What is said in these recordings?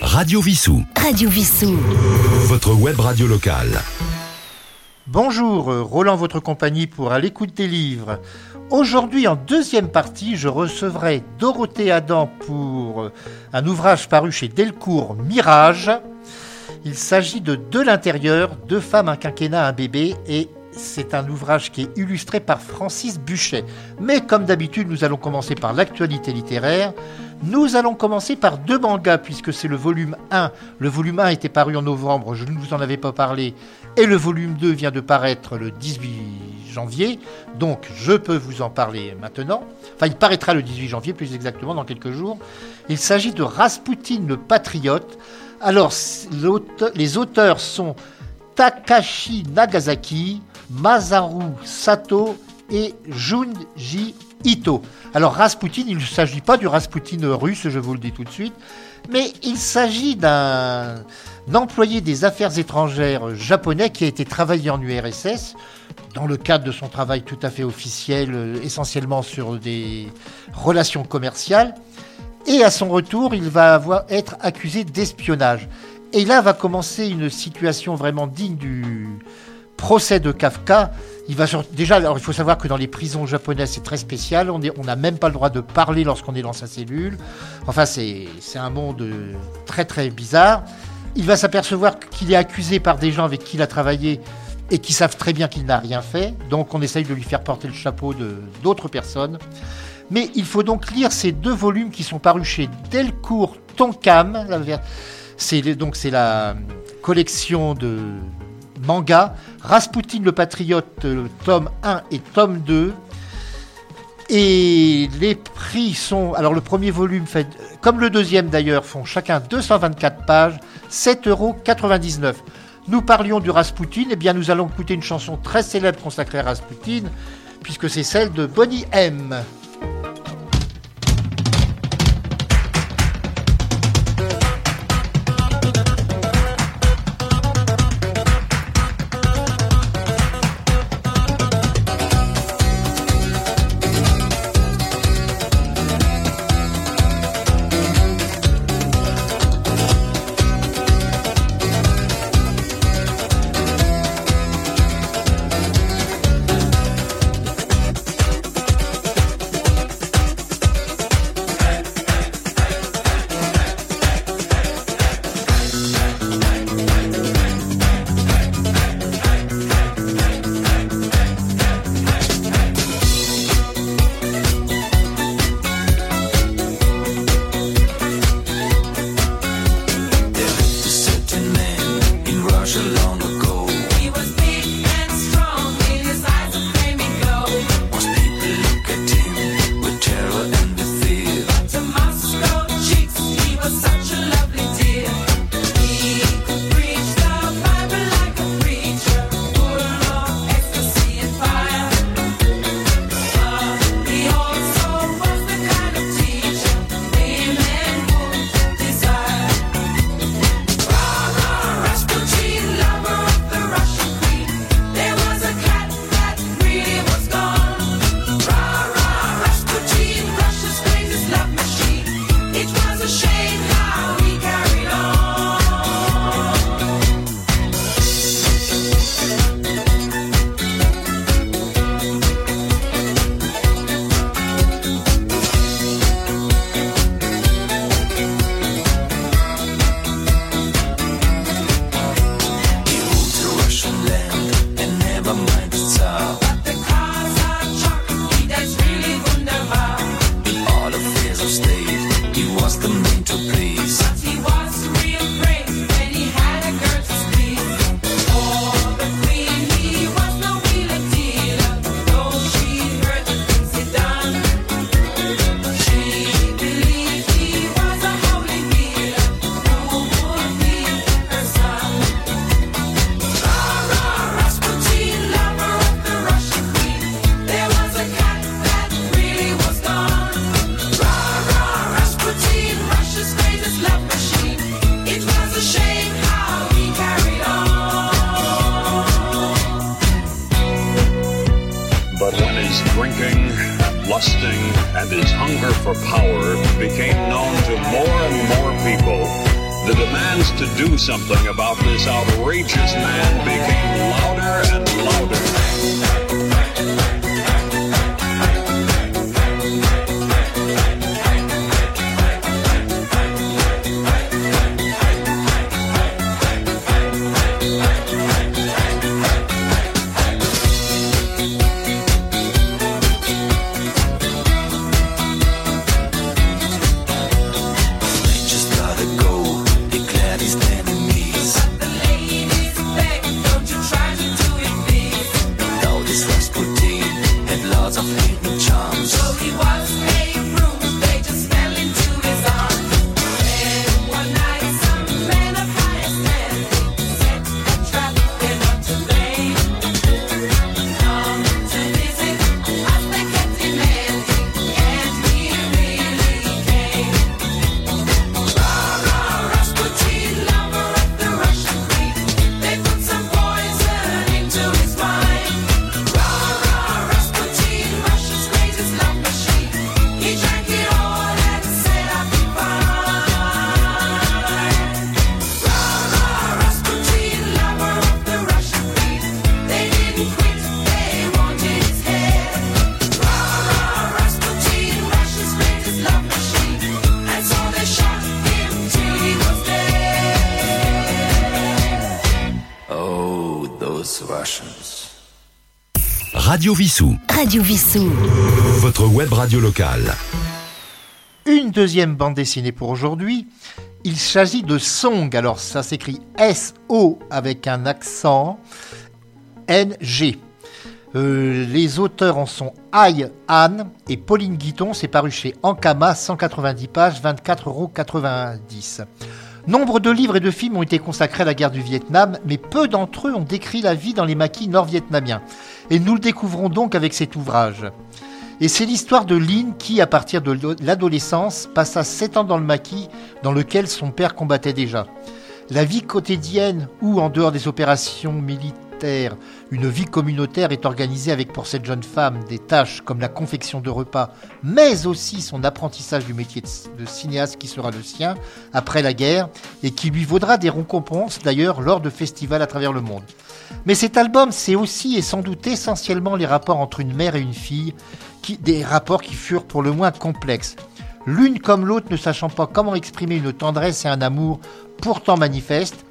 Radio Vissou. Radio Vissou. Votre web radio locale. Bonjour, euh, Roland, votre compagnie pour À l'écoute des livres. Aujourd'hui, en deuxième partie, je recevrai Dorothée Adam pour euh, un ouvrage paru chez Delcourt, Mirage. Il s'agit de De l'intérieur, deux femmes, un quinquennat, un bébé, et c'est un ouvrage qui est illustré par Francis Buchet. Mais comme d'habitude, nous allons commencer par l'actualité littéraire. Nous allons commencer par deux mangas, puisque c'est le volume 1. Le volume 1 était paru en novembre, je ne vous en avais pas parlé, et le volume 2 vient de paraître le 18 janvier, donc je peux vous en parler maintenant. Enfin, il paraîtra le 18 janvier, plus exactement, dans quelques jours. Il s'agit de Rasputin le Patriote. Alors, les auteurs sont Takashi Nagasaki, Masaru Sato et Junji Ito. Alors Rasputin, il ne s'agit pas du Rasputin russe, je vous le dis tout de suite, mais il s'agit d'un employé des affaires étrangères japonais qui a été travaillé en URSS dans le cadre de son travail tout à fait officiel, euh, essentiellement sur des relations commerciales. Et à son retour, il va avoir, être accusé d'espionnage. Et là va commencer une situation vraiment digne du procès de Kafka. Il va Déjà, alors, il faut savoir que dans les prisons japonaises, c'est très spécial. On n'a même pas le droit de parler lorsqu'on est dans sa cellule. Enfin, c'est un monde euh, très très bizarre. Il va s'apercevoir qu'il est accusé par des gens avec qui il a travaillé et qui savent très bien qu'il n'a rien fait. Donc on essaye de lui faire porter le chapeau d'autres personnes. Mais il faut donc lire ces deux volumes qui sont parus chez Delcourt Tonkam. C'est donc c'est la collection de manga, Rasputin le Patriote, tome 1 et tome 2. Et les prix sont, alors le premier volume fait, comme le deuxième d'ailleurs, font chacun 224 pages, 7,99 euros. Nous parlions du Rasputin, et eh bien nous allons écouter une chanson très célèbre consacrée à Rasputin, puisque c'est celle de Bonnie M. Vissou. Radio Vissou. Votre web radio locale. Une deuxième bande dessinée pour aujourd'hui. Il s'agit de Song. Alors ça s'écrit S-O avec un accent N-G. Euh, les auteurs en sont Aïe Anne et Pauline Guiton. C'est paru chez Ankama, 190 pages, 24,90 euros. Nombre de livres et de films ont été consacrés à la guerre du Vietnam, mais peu d'entre eux ont décrit la vie dans les maquis nord-vietnamiens. Et nous le découvrons donc avec cet ouvrage. Et c'est l'histoire de Lin qui, à partir de l'adolescence, passa 7 ans dans le maquis dans lequel son père combattait déjà. La vie quotidienne ou en dehors des opérations militaires, une vie communautaire est organisée avec pour cette jeune femme des tâches comme la confection de repas, mais aussi son apprentissage du métier de cinéaste qui sera le sien après la guerre et qui lui vaudra des récompenses d'ailleurs lors de festivals à travers le monde. Mais cet album, c'est aussi et sans doute essentiellement les rapports entre une mère et une fille, des rapports qui furent pour le moins complexes. L'une comme l'autre ne sachant pas comment exprimer une tendresse et un amour pourtant manifestes.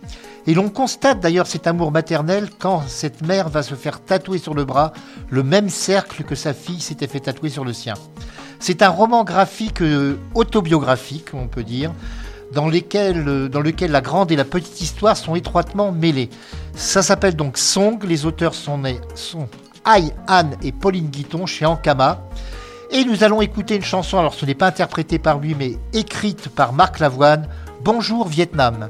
Et l'on constate d'ailleurs cet amour maternel quand cette mère va se faire tatouer sur le bras le même cercle que sa fille s'était fait tatouer sur le sien. C'est un roman graphique euh, autobiographique, on peut dire, euh, dans lequel la grande et la petite histoire sont étroitement mêlées. Ça s'appelle donc Song, les auteurs sont, nés- sont Aïe, Anne et Pauline Guiton chez Ankama. Et nous allons écouter une chanson, alors ce n'est pas interprété par lui, mais écrite par Marc Lavoine, Bonjour Vietnam.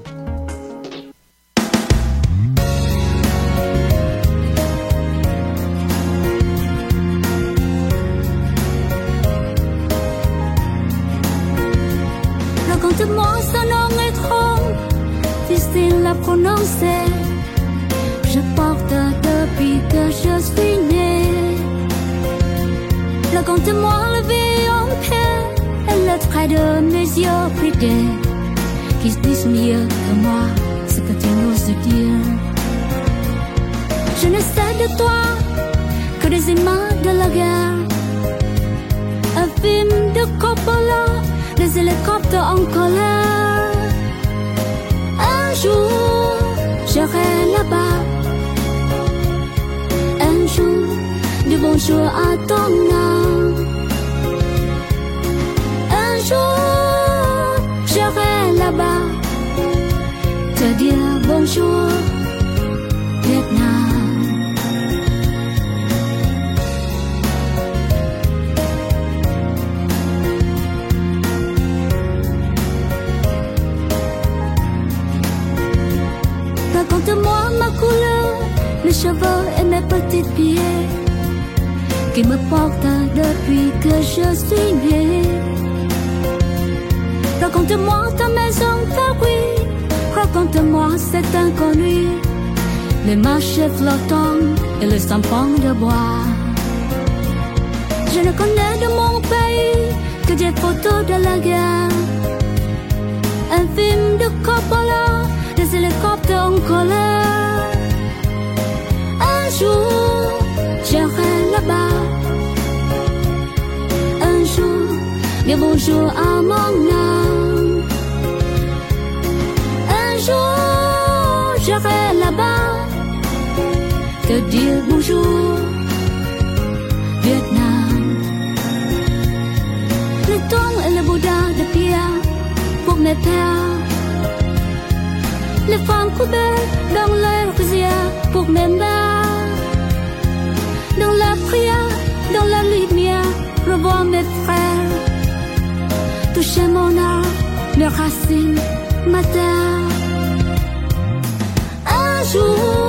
De mes yeux bridés qui se disent mieux que moi ce que tu n'oses dire. Je ne sais de toi que des images de la guerre. Un film de Coppola, les hélicoptères en colère. Un jour, j'irai là-bas. Un jour, du bonjour à ton âme. Dire bonjour, Vietnam. Raconte-moi ma couleur, mes cheveux et mes petits pieds qui me portent depuis que je suis née Raconte-moi ta maison Paris, raconte-moi cet inconnu, les marchés flottants et les tampons de bois. Je ne connais de mon pays que des photos de la guerre, un film de Coppola, des hélicoptères en colère. Un jour, j'irai là-bas. Un jour, dis bonjour à mon âme. Te dire bonjour, Vietnam. Le thon et le Bouddha de pierre pour mes pères. Les femmes coupées dans leur rizière pour mes mères. Dans la prière, dans la lumière, revoir mes frères. Toucher mon art, mes racines, ma terre. Un jour,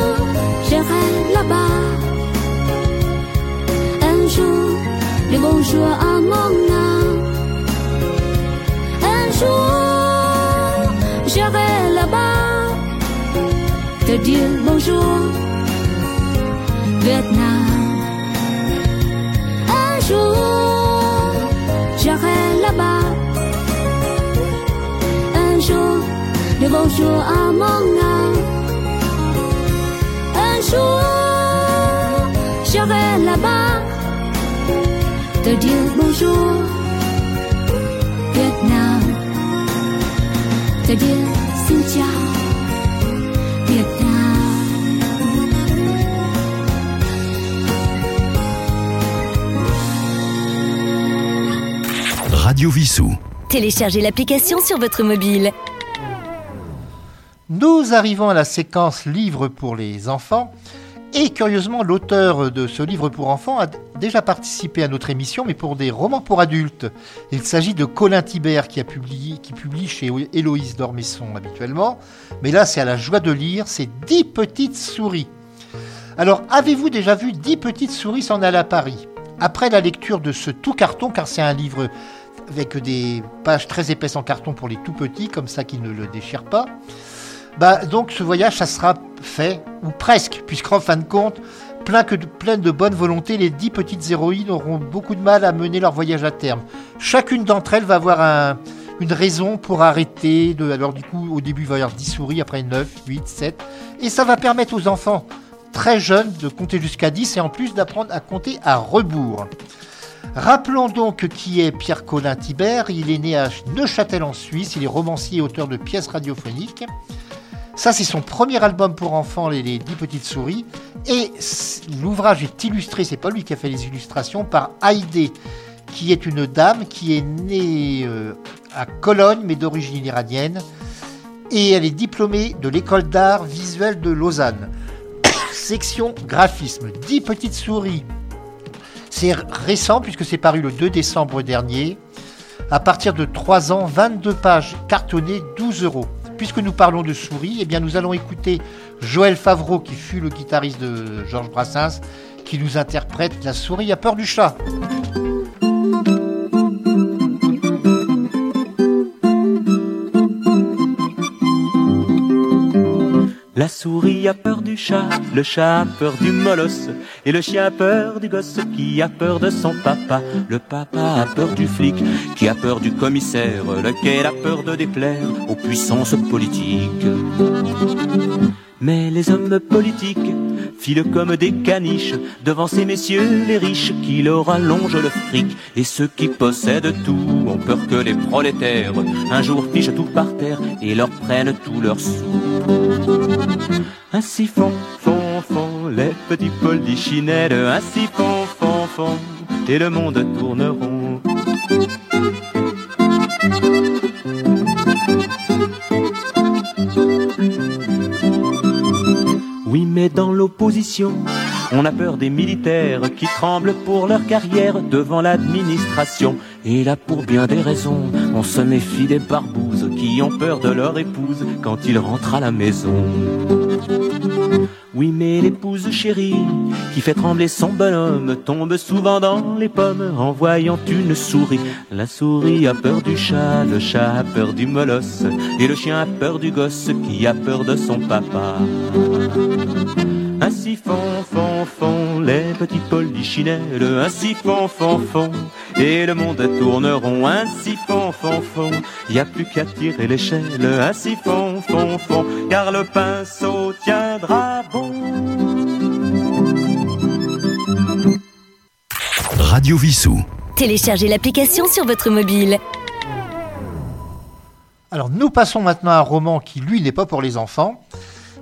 là-bas. Un jour, le bonjour à mon âme. Un jour, j'irai là-bas. Te dire bonjour, Vietnam. Un jour, j'irai là-bas. Un jour, le bonjour à mon âme. Un jour, j'irai là-bas. Te dire bonjour, Vietnam. Te dire xin chào, Vietnam. Radio Vissou. Téléchargez l'application sur votre mobile. Nous arrivons à la séquence livre pour les enfants. Et curieusement, l'auteur de ce livre pour enfants a déjà participé à notre émission, mais pour des romans pour adultes. Il s'agit de Colin Thibert qui, publie chez Héloïse Dormesson habituellement. Mais là, c'est à la joie de lire, c'est 10 petites souris. Alors, avez-vous déjà vu 10 petites souris s'en aller à Paris? Après la lecture de ce tout carton, car c'est un livre avec des pages très épaisses en carton pour les tout petits, comme ça qu'ils ne le déchirent pas, bah, donc ce voyage, ça sera fait, ou presque, puisqu'en fin de compte, plein, de, plein de bonne volonté, les dix petites héroïnes auront beaucoup de mal à mener leur voyage à terme. Chacune d'entre elles va avoir un- une raison pour arrêter. Alors du coup, au début, il va y avoir 10 souris, après 9, 8, 7. Et ça va permettre aux enfants très jeunes de compter jusqu'à 10 et en plus d'apprendre à compter à rebours. Rappelons donc qui est Pierre Colin Thibert. Il est né à Neuchâtel en Suisse. Il est romancier et auteur de pièces radiophoniques. Ça, c'est son premier album pour enfants, Les, les 10 petites souris. Et l'ouvrage est illustré, c'est pas lui qui a fait les illustrations, par Haïdé, qui est une dame qui est née euh, à Cologne, mais d'origine iranienne. Et elle est diplômée de l'école d'art visuel de Lausanne. Section graphisme. 10 petites souris. C'est récent puisque c'est paru le 2 décembre dernier. À partir de 3 ans, 22 pages cartonnées, 12 euros. Puisque nous parlons de souris, eh bien nous allons écouter Joël Favreau, qui fut le guitariste de Georges Brassens, qui nous interprète La souris a peur du chat. La souris a peur du chat, le chat a peur du molosse, et le chien a peur du gosse qui a peur de son papa. Le papa a peur du flic, qui a peur du commissaire, lequel a peur de déplaire aux puissances politiques. Mais les hommes politiques filent comme des caniches devant ces messieurs les riches qui leur allongent le fric. Et ceux qui possèdent tout ont peur que les prolétaires un jour fichent tout par terre et leur prennent tous leurs sous. Ainsi font, font, font les petits polichinelles, ainsi font, font, font, et le monde tourne rond. Oui, mais dans l'opposition, on a peur des militaires qui tremblent pour leur carrière devant l'administration. Et là, pour bien des raisons, on se méfie des barbouzes qui ont peur de leur épouse quand ils rentrent à la maison. Oui, mais l'épouse chérie qui fait trembler son bonhomme tombe souvent dans les pommes en voyant une souris. La souris a peur du chat, le chat a peur du molosse et le chien a peur du gosse qui a peur de son papa. Ainsi font, font, font les petits polichinelles, ainsi font, font, font, et le monde tourne rond, ainsi font, font, font, y a plus qu'à tirer l'échelle, ainsi font, font, font, car le pinceau tiendra bon. Radio Vissou. Téléchargez l'application sur votre mobile. Alors nous passons maintenant à un roman qui, lui, n'est pas pour les enfants.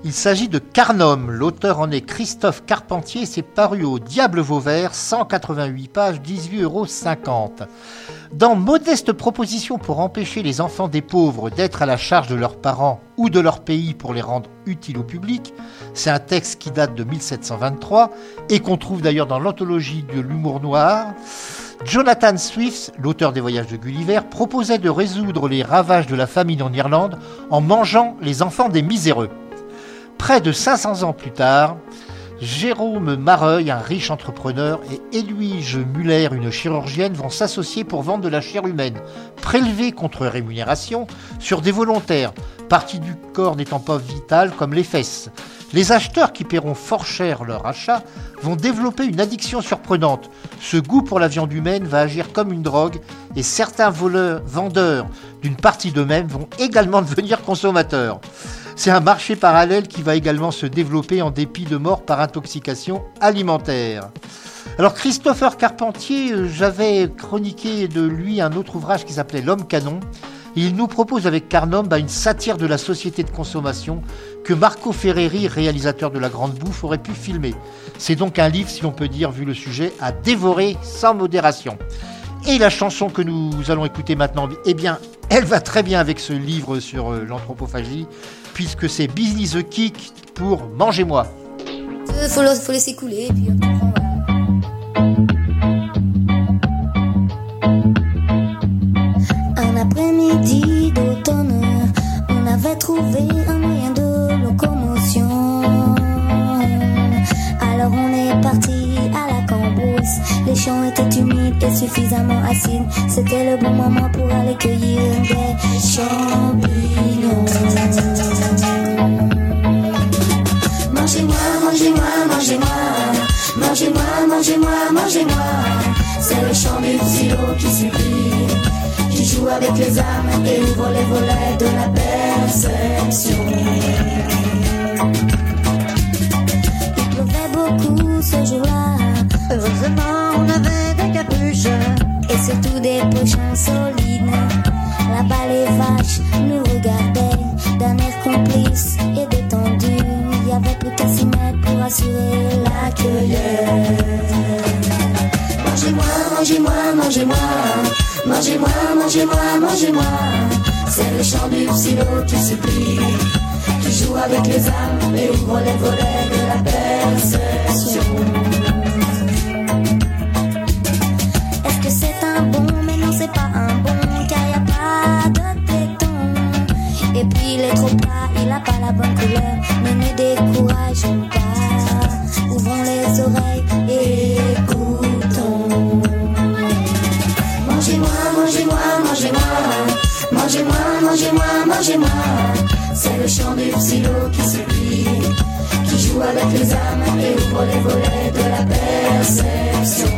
Il s'agit de Carnum. L'auteur en est Christophe Carpentier. C'est paru au Diable Vauvert, 188 pages, 18,50 euros. Dans Modeste proposition pour empêcher les enfants des pauvres d'être à la charge de leurs parents ou de leur pays pour les rendre utiles au public, c'est un texte qui date de 1723 et qu'on trouve d'ailleurs dans l'anthologie de l'humour noir. Jonathan Swift, l'auteur des voyages de Gulliver, proposait de résoudre les ravages de la famine en Irlande en mangeant les enfants des miséreux. Près de 500 ans plus tard, Jérôme Mareuil, un riche entrepreneur, et Éluige Muller, une chirurgienne, vont s'associer pour vendre de la chair humaine, prélevée contre rémunération, sur des volontaires, partie du corps n'étant pas vitale comme les fesses. Les acheteurs qui paieront fort cher leur achat vont développer une addiction surprenante. Ce goût pour la viande humaine va agir comme une drogue et certains voleurs, vendeurs d'une partie d'eux-mêmes vont également devenir consommateurs. C'est un marché parallèle qui va également se développer en dépit de morts par intoxication alimentaire. Alors Christopher Carpentier, euh, j'avais chroniqué de lui un autre ouvrage qui s'appelait L'homme canon. Il nous propose avec Carnum bah, une satire de la société de consommation que Marco Ferreri, réalisateur de La Grande Bouffe, aurait pu filmer. C'est donc un livre, si l'on peut dire, vu le sujet, à dévorer sans modération. Et la chanson que nous allons écouter maintenant, eh bien, elle va très bien avec ce livre sur euh, l'anthropophagie, puisque c'est Business the Kick pour Mangez-moi. Euh, faut, laisser couler, et puis on comprend. Un après-midi d'automne, on avait trouvé un moyen de locomotion. Alors on est parti à la cambrousse. Les champs étaient humides et suffisamment acides. C'était le bon moment pour aller cueillir des champignons. Les âmes et ouvre les volets de la perception. Il pleuvait beaucoup ce jour-là. Heureusement, on avait des capuches et surtout des pochons solides. Là-bas, les vaches nous regardaient d'un air complice et détendu. Il y avait plus qu'à s'y mettre pour assurer la cueillette. Mangez-moi, mangez-moi, mangez-moi. Mangez-moi, mangez-moi, mangez-moi. C'est le chant du silo qui supplie, qui joue avec les âmes et ouvre les volets de la perception. Est-ce que c'est un bon? Mais non, c'est pas un bon, car y a pas de téton. Et puis il est trop plat, il a pas la bonne couleur. Ne C'est le chant du silo qui supplie, qui joue avec les âmes et ouvre les volets de la perception.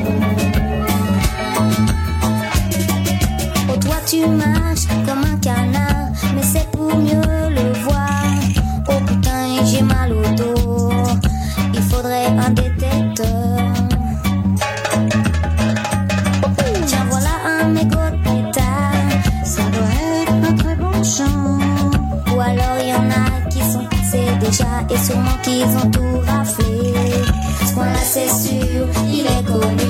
Oh, toi tu marches c'est sûr, il est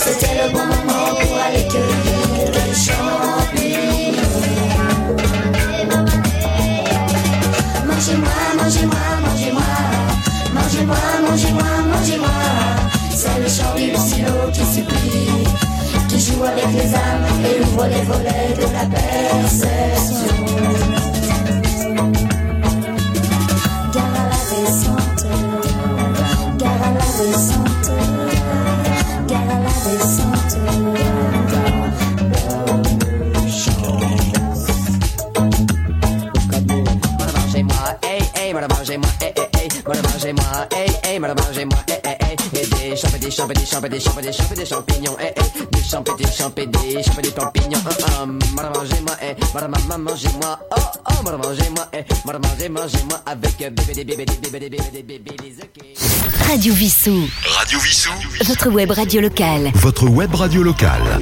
C'était le bon moment pour aller cueillir des champignons. Mangez-moi, mangez-moi, mangez-moi. Mangez-moi, mangez-moi, mangez-moi. C'est le chant du silo qui supplie, qui joue avec les âmes et ouvre les volets eh, madame, mangez-moi, eh, eh, eh, et des champs, des champs, des champs, des champs, des champs, des champignons, eh, eh, des champs, des champs, des champs, des champignons, hum, hum, madame, mangez-moi, eh, madame, maman, mangez-moi, oh, oh, madame, mangez-moi, eh, madame, mangez, mangez-moi, avec euh, bébé, des bébés, des bébés, des bébés, des bébés, des ok. Radio Vissou. Radio Vissou. Votre web radio locale. Votre web radio locale.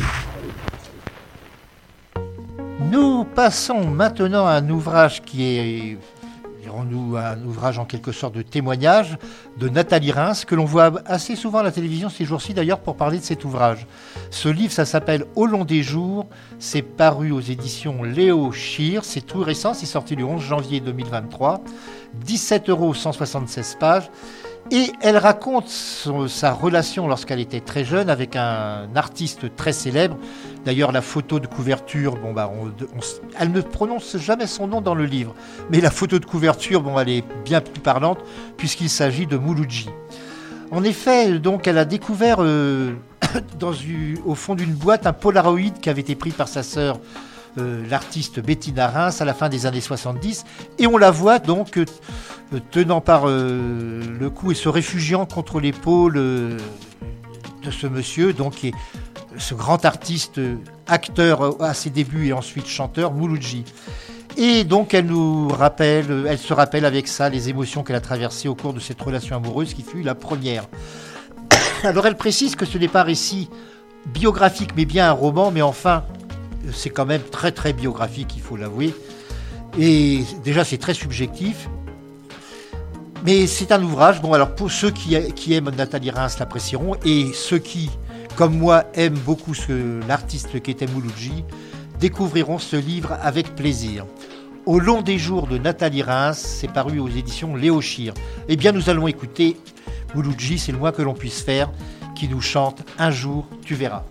Nous passons maintenant à un ouvrage qui est dirons-nous, un ouvrage en quelque sorte de témoignage de Nathalie Reims, que l'on voit assez souvent à la télévision ces jours-ci d'ailleurs pour parler de cet ouvrage. Ce livre, ça s'appelle Au long des jours, c'est paru aux éditions Léo Schir, c'est tout récent, c'est sorti le 11 janvier 2023, 17 euros 176 pages. Et elle raconte sa relation lorsqu'elle était très jeune avec un artiste très célèbre. D'ailleurs, la photo de couverture, bon bah, elle ne prononce jamais son nom dans le livre, mais la photo de couverture, bon, elle est bien plus parlante puisqu'il s'agit de Mouloudji. En effet, donc, elle a découvert euh, au fond d'une boîte un Polaroid qui avait été pris par sa sœur, euh, l'artiste Bettina Reims, à la fin des années 70, et on la voit donc euh, tenant par euh, le cou et se réfugiant contre l'épaule de ce monsieur, donc est ce grand artiste, acteur à ses débuts et ensuite chanteur, Mouloudji. Et donc elle nous rappelle, elle se rappelle avec ça les émotions qu'elle a traversées au cours de cette relation amoureuse qui fut la première. Alors elle précise que ce n'est pas un récit biographique mais bien un roman, mais enfin c'est quand même très très biographique, il faut l'avouer. Et déjà c'est très subjectif. Mais c'est un ouvrage, bon alors pour ceux qui, aiment Nathalie Reims l'apprécieront, et ceux qui, comme moi, aiment beaucoup l'artiste qui était Mouloudji, découvriront ce livre avec plaisir. Au long des jours de Nathalie Reims, c'est paru aux éditions Léo Schir. Eh bien, nous allons écouter Mouloudji, c'est le moins que l'on puisse faire, qui nous chante Un jour, tu verras.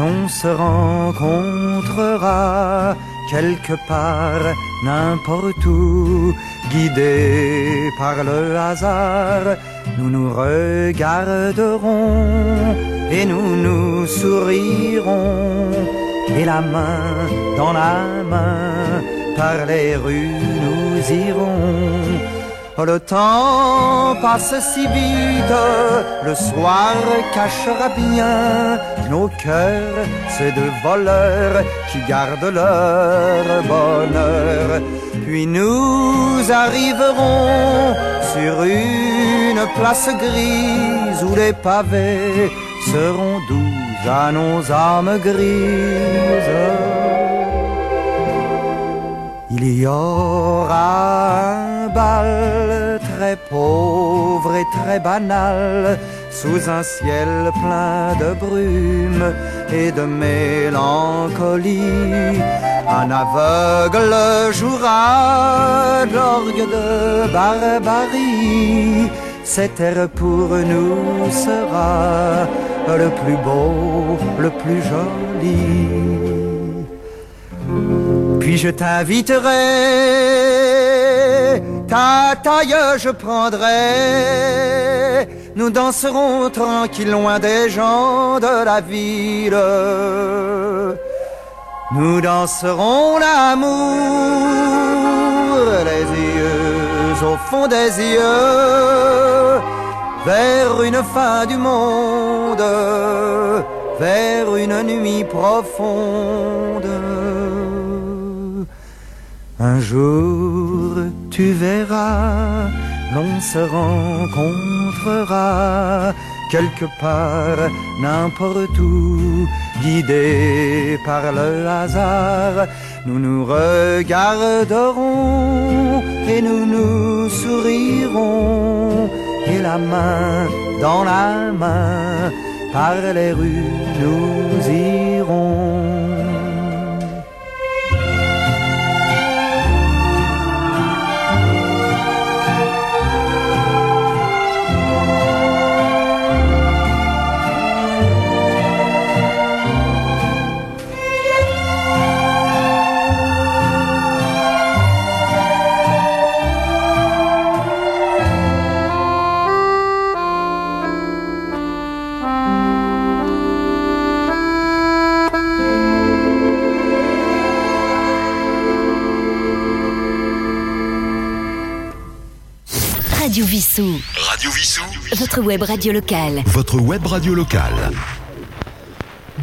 L'on se rencontrera quelque part, n'importe où, guidés par le hasard, nous nous regarderons et nous nous sourirons, et la main dans la main, par les rues nous irons. Le temps passe si vite, le soir cachera bien nos cœurs, ces deux voleurs qui gardent leur bonheur. Puis nous arriverons sur une place grise où les pavés seront doux à nos âmes grises. Il y aura un bal très pauvre et très banal sous un ciel plein de brume et de mélancolie. Un aveugle jouera l'orgue de barbarie. Cet air pour nous sera le plus beau, le plus joli. Puis je t'inviterai, ta taille je prendrai. Nous danserons tranquille loin des gens de la ville. Nous danserons l'amour, les yeux au fond des yeux, vers une fin du monde, vers une nuit profonde. Un jour tu verras, l'on se rencontrera quelque part, n'importe où, guidés par le hasard. Nous nous regarderons et nous nous sourirons, et la main dans la main, par les rues nous irons. Vissou. Radio Vissou. Votre web radio locale. Votre web radio locale.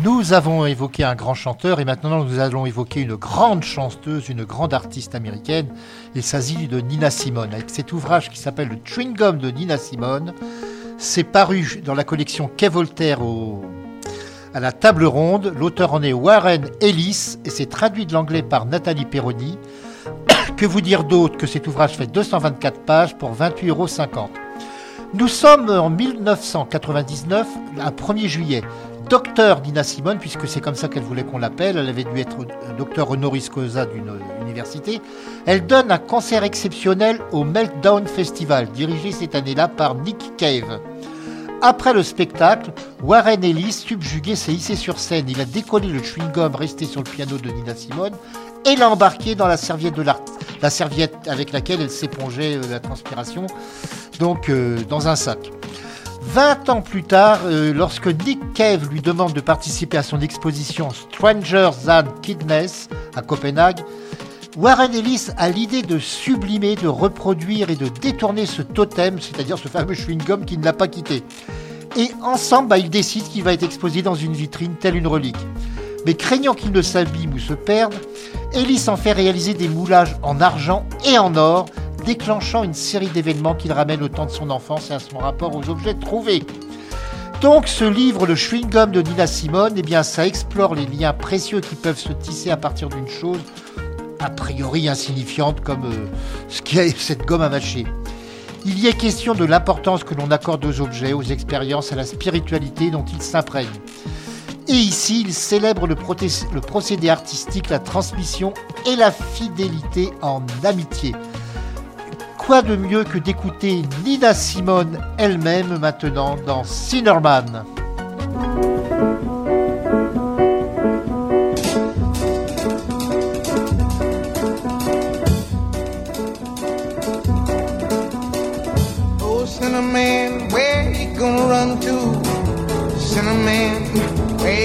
Nous avons évoqué un grand chanteur et maintenant nous allons évoquer une grande chanteuse, une grande artiste américaine. Il s'agit de Nina Simone. Avec cet ouvrage qui s'appelle Le Chewing Gum de Nina Simone, c'est paru dans la collection Quai Voltaire au- à la table ronde. L'auteur en est Warren Ellis et c'est traduit de l'anglais par Nathalie Perroni. Que vous dire d'autre que cet ouvrage fait 224 pages pour 28,50 euros. Nous sommes en 1999, un 1er juillet. Docteur Nina Simone, puisque c'est comme ça qu'elle voulait qu'on l'appelle, elle avait dû être euh, docteur honoris causa d'une euh, université. Elle donne un concert exceptionnel au Meltdown Festival, dirigé cette année-là par Nick Cave. Après le spectacle, Warren Ellis, subjugué, s'est hissé sur scène. Il a décollé le chewing-gum resté sur le piano de Nina Simone et l'a embarqué dans la serviette, de l'art- la serviette avec laquelle elle s'épongeait euh, la transpiration, donc euh, dans un sac. 20 ans plus tard, euh, lorsque Nick Cave lui demande de participer à son exposition Strangers Than Kidness à Copenhague, Warren Ellis a l'idée de sublimer, de reproduire et de détourner ce totem, c'est-à-dire ce fameux chewing-gum qui ne l'a pas quitté. Et ensemble, bah, ils décident qu'il va être exposé dans une vitrine telle une relique. Mais craignant qu'il ne s'abîme ou se perde, Ellis en fait réaliser des moulages en argent et en or, déclenchant une série d'événements qu'il ramène au temps de son enfance et à son rapport aux objets trouvés. Donc ce livre, le chewing-gum de Nina Simone, eh bien ça explore les liens précieux qui peuvent se tisser à partir d'une chose a priori insignifiante comme euh, ce qui est cette gomme à mâcher. Il y est question de l'importance que l'on accorde aux objets, aux expériences, à la spiritualité dont ils s'imprègnent. Et ici, il célèbre le, procédé artistique, la transmission et la fidélité en amitié. Quoi de mieux que d'écouter Nina Simone elle-même maintenant dans Sinnerman?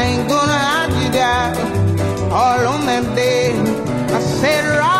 I ain't gonna hide you down all on that day. I said, Rock,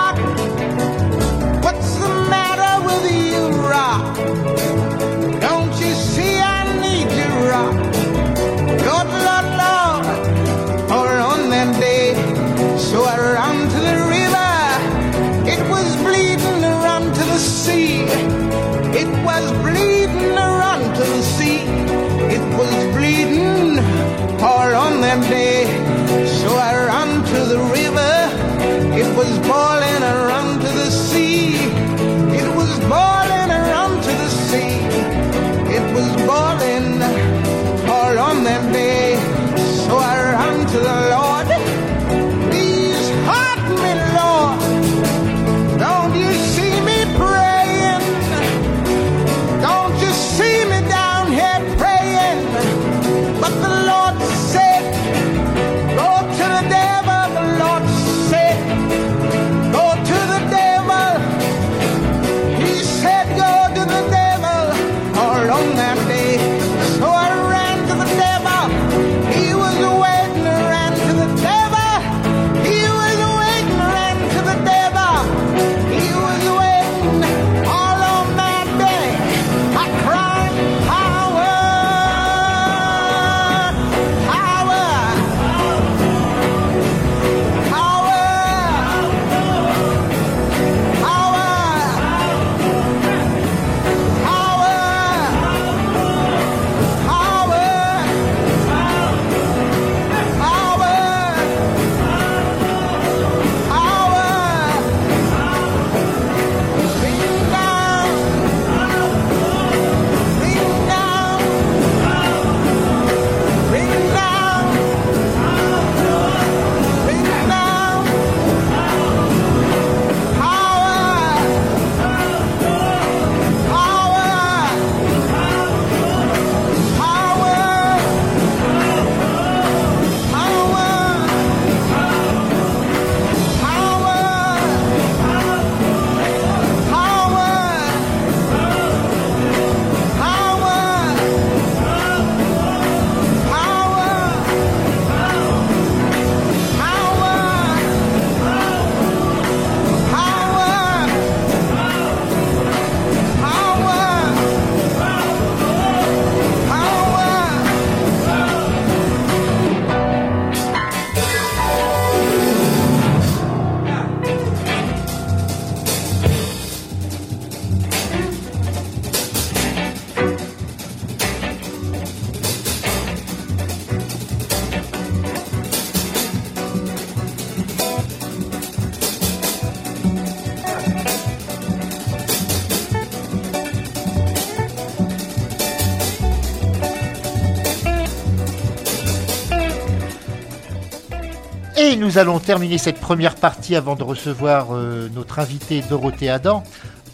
nous allons terminer cette première partie avant de recevoir euh, notre invité Dorothée Adam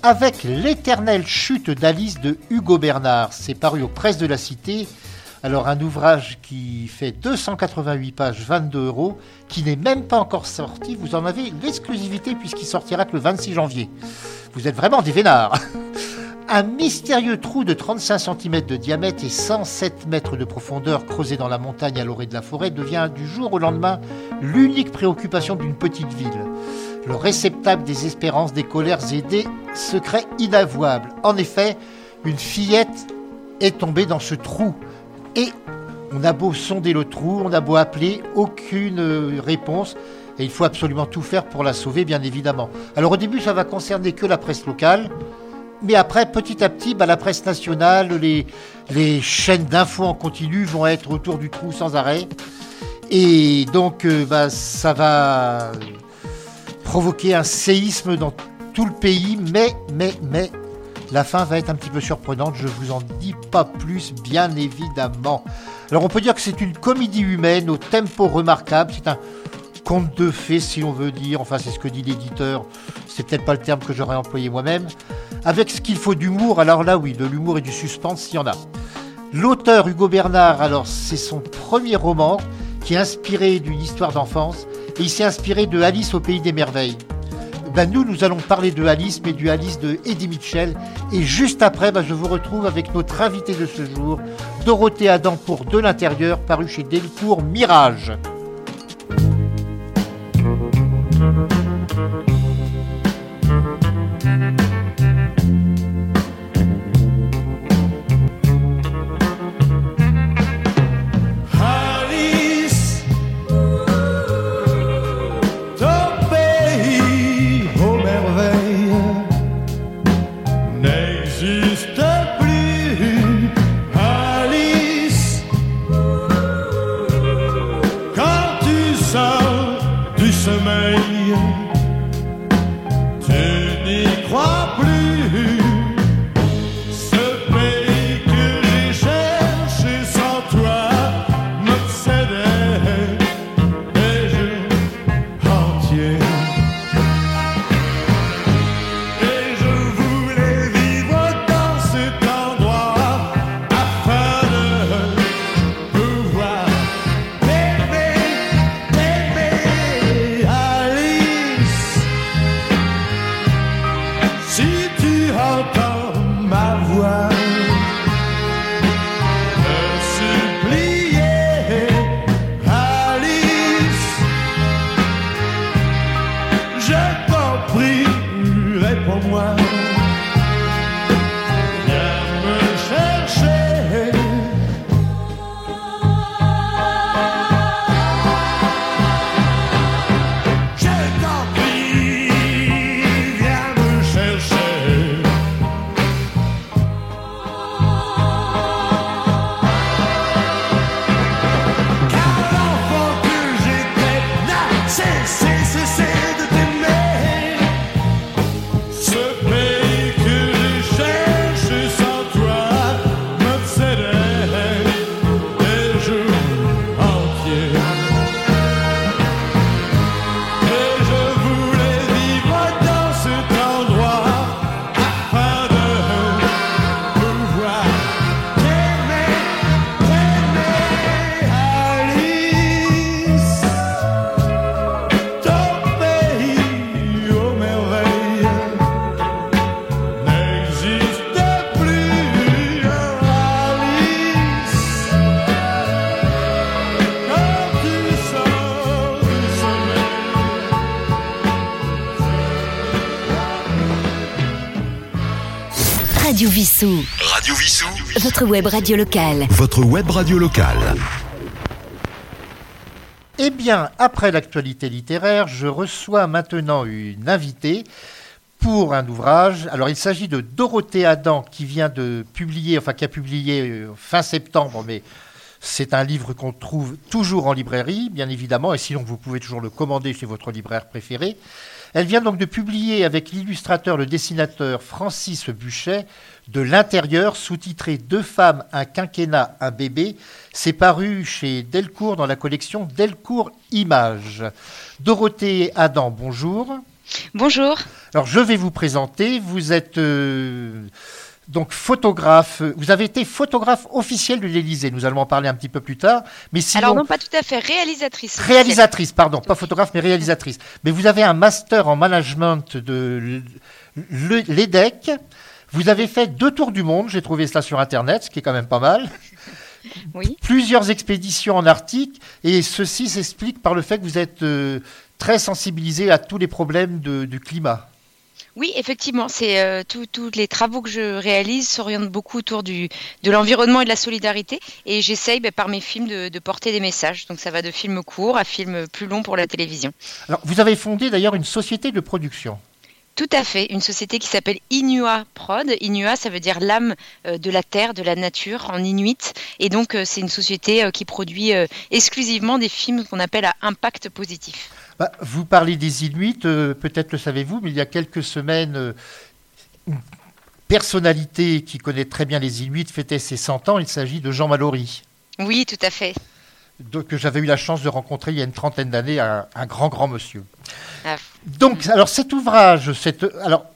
avec l'éternelle chute d'Alice de Hugo Bernard. C'est paru aux presses de la Cité. Alors un ouvrage qui fait 288 pages, 22 euros, qui n'est même pas encore sorti. Vous en avez l'exclusivité puisqu'il sortira que le 26 janvier. Vous êtes vraiment des vénards. Un mystérieux trou de 35 cm de diamètre et 107 mètres de profondeur creusé dans la montagne à l'orée de la forêt devient du jour au lendemain l'unique préoccupation d'une petite ville. Le réceptacle des espérances, des colères et des secrets inavouables. En effet, une fillette est tombée dans ce trou. Et on a beau sonder le trou, on a beau appeler, aucune euh, réponse. Et il faut absolument tout faire pour la sauver, bien évidemment. Alors au début, ça va concerner que la presse locale. Mais après, petit à petit, bah, la presse nationale, les, chaînes d'infos en continu vont être autour du trou sans arrêt. Et donc, euh, bah, ça va provoquer un séisme dans tout le pays. Mais, mais, mais, la fin va être un petit peu surprenante. Je vous en dis pas plus, bien évidemment. Alors, on peut dire que c'est une comédie humaine au tempo remarquable. C'est un conte de fées, si on veut dire. Enfin, c'est ce que dit l'éditeur. C'est peut-être pas le terme que j'aurais employé moi-même. Avec ce qu'il faut d'humour, alors là, oui, de l'humour et du suspense, s'il y en a. L'auteur Hugo Bernard, alors, c'est son premier roman qui est inspiré d'une histoire d'enfance. Et il s'est inspiré de Alice au pays des merveilles. Ben, nous, nous allons parler de Alice, mais du Alice de Eddie Mitchell. Et juste après, ben, je vous retrouve avec notre invité de ce jour, Dorothée Adam pour De l'Intérieur, paru chez Delcourt Mirage. Crois. Radio Vissou. Radio Vissou. Votre web radio locale. Votre web radio locale. Eh bien, après l'actualité littéraire, je reçois maintenant une invitée pour un ouvrage. Alors, il s'agit de Dorothée Adam qui vient de publier, enfin qui a publié euh, fin septembre, mais c'est un livre qu'on trouve toujours en librairie, bien évidemment, et sinon vous pouvez toujours le commander chez votre libraire préféré. Elle vient donc de publier avec l'illustrateur, le dessinateur Francis Buchet, de l'intérieur, sous-titré Deux femmes, un quinquennat, un bébé. C'est paru chez Delcourt dans la collection Delcourt Images. Dorothée Adam, bonjour. Bonjour. Alors je vais vous présenter. Vous êtes euh, donc photographe. Vous avez été photographe officiel de l'Élysée. Nous allons en parler un petit peu plus tard. Mais sinon, Alors non, pas tout à fait, réalisatrice. réalisatrice, pardon, pas photographe, mais réalisatrice. Mais vous avez un master en management de l'EDEC. Vous avez fait deux tours du monde. J'ai trouvé cela sur Internet, ce qui est quand même pas mal. Oui. Plusieurs expéditions en Arctique. Et ceci s'explique par le fait que vous êtes euh, très sensibilisé à tous les problèmes de- du climat. Oui, effectivement, c'est euh, tous les travaux que je réalise s'orientent beaucoup autour du, de l'environnement et de la solidarité. Et j'essaye ben, par mes films de, de porter des messages. Donc ça va de films courts à films plus longs pour la télévision. Alors, vous avez fondé d'ailleurs une société de production. Tout à fait, une société qui s'appelle Inua Prod. Inua, ça veut dire l'âme euh, de la terre, de la nature en inuit. Et donc, euh, c'est une société qui produit exclusivement des films qu'on appelle à impact positif. Bah, vous parlez des Inuits, euh, peut-être le savez-vous, mais il y a quelques semaines, euh, une personnalité qui connaît très bien les Inuits fêtait ses 100 ans. Il s'agit de Jean Mallory, Oui, tout à fait. donc, que j'avais eu la chance de rencontrer il y a une trentaine d'années, un, un grand, grand monsieur. Ah, Donc, alors cet ouvrage, cette, alors,